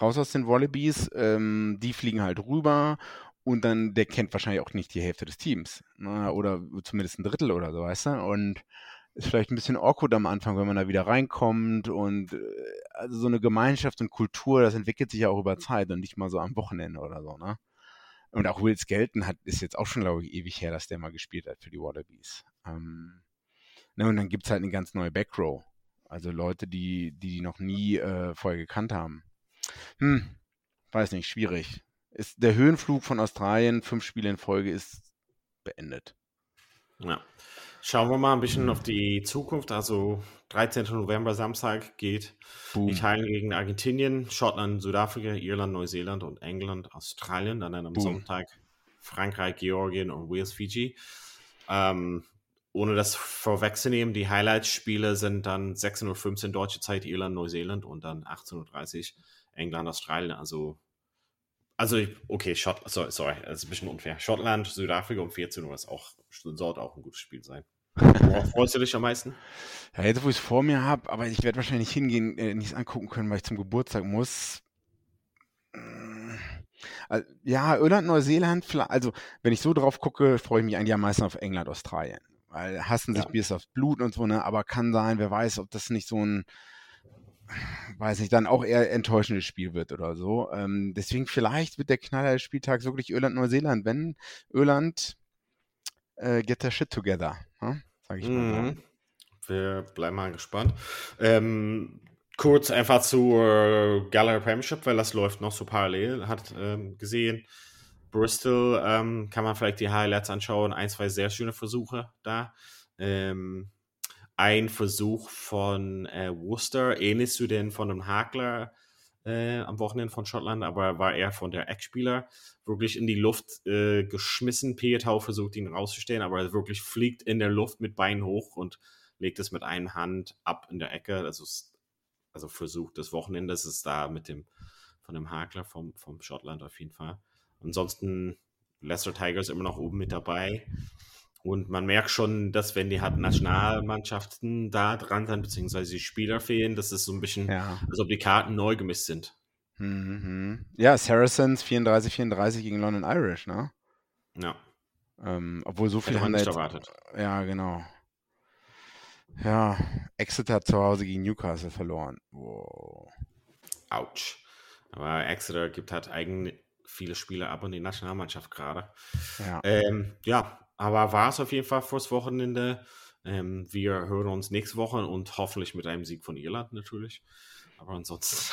raus aus den Wallabies. Ähm, die fliegen halt rüber und dann, der kennt wahrscheinlich auch nicht die Hälfte des Teams. Ne? Oder zumindest ein Drittel oder so, weißt du? Und ist vielleicht ein bisschen awkward am Anfang, wenn man da wieder reinkommt und äh, also so eine Gemeinschaft und Kultur, das entwickelt sich ja auch über Zeit und nicht mal so am Wochenende oder so, ne? Und auch Will Skelton hat, ist jetzt auch schon, glaube ich, ewig her, dass der mal gespielt hat für die Wallabies. Ähm, Ne, und dann gibt es halt eine ganz neue Backrow. Also Leute, die die, die noch nie äh, vorher gekannt haben. Hm, weiß nicht, schwierig. Ist der Höhenflug von Australien, fünf Spiele in Folge, ist beendet. Ja. Schauen wir mal ein bisschen auf die Zukunft. Also 13. November, Samstag geht Boom. Italien gegen Argentinien, Schottland, Südafrika, Irland, Neuseeland und England, Australien. Dann am Boom. Sonntag Frankreich, Georgien und Wales, Fiji. Ähm, ohne das vorwegzunehmen, die Highlight-Spiele sind dann 16.15 Uhr deutsche Zeit, Irland, Neuseeland und dann 18.30 Uhr England, Australien. Also, also okay, Schott, sorry, sorry, das ist ein bisschen unfair. Schottland, Südafrika um 14 Uhr ist auch, sollte auch ein gutes Spiel sein. Worauf freust du dich am meisten? Ja, jetzt, wo ich es vor mir habe, aber ich werde wahrscheinlich nicht hingehen, äh, nichts angucken können, weil ich zum Geburtstag muss. Mm, al- Ja, Irland, Neuseeland, also wenn ich so drauf gucke, freue ich mich eigentlich am meisten auf England, Australien. Weil hassen sich Ja. bis aufs Blut und so, ne? Aber kann sein, wer weiß, ob das nicht so ein, weiß nicht, dann auch eher enttäuschendes Spiel wird oder so. Ähm, deswegen vielleicht wird der Knaller des Spieltags wirklich Irland, Neuseeland, wenn Irland äh, get their shit together, ne? sag ich mal. Mhm. Wir bleiben mal gespannt. Ähm, kurz einfach zur Gallagher Premiership, weil das läuft noch so parallel, hat ähm, gesehen. Bristol ähm, kann man vielleicht die Highlights anschauen. Ein, zwei sehr schöne Versuche da. Ähm, ein Versuch von äh, Worcester, ähnlich zu den von dem Hakler äh, am Wochenende von Schottland, aber war er von der Eckspieler wirklich in die Luft äh, geschmissen. Pietau versucht ihn rauszustellen, aber er wirklich fliegt in der Luft mit Beinen hoch und legt es mit einer Hand ab in der Ecke. Also, also Versuch des Wochenendes ist da mit dem von dem Hakler vom, vom Schottland auf jeden Fall. Ansonsten Leicester Tigers immer noch oben mit dabei. Und man merkt schon, dass wenn die halt Nationalmannschaften da dran sind, beziehungsweise die Spieler fehlen, dass es so ein bisschen, Ja. als ob die Karten neu gemischt sind. Mhm. Ja, Saracens 34-34 gegen London Irish, ne? Ja, Ähm, obwohl so viel hätte man haben da nicht jetzt. erwartet. Ja, genau. Ja, Exeter zu Hause gegen Newcastle verloren. Wow. Autsch. Aber Exeter gibt halt eigen viele Spieler ab in die Nationalmannschaft gerade. Ja. Ähm, ja, aber war es auf jeden Fall fürs Wochenende. Ähm, wir hören uns nächste Woche und hoffentlich mit einem Sieg von Irland natürlich. Aber ansonsten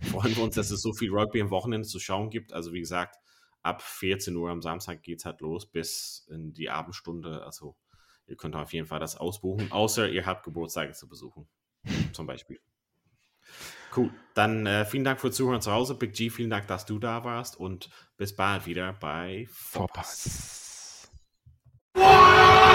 <laughs> freuen wir uns, dass es so viel Rugby am Wochenende zu schauen gibt. Also wie gesagt, ab 14 Uhr am Samstag geht es halt los bis in die Abendstunde. Also ihr könnt auf jeden Fall das ausbuchen, außer ihr habt Geburtstage zu besuchen. Zum Beispiel. Cool. Dann äh, vielen Dank fürs Zuhören zu Hause. Big G, vielen Dank, dass du da warst und bis bald wieder bei Vorpass. Vorpass.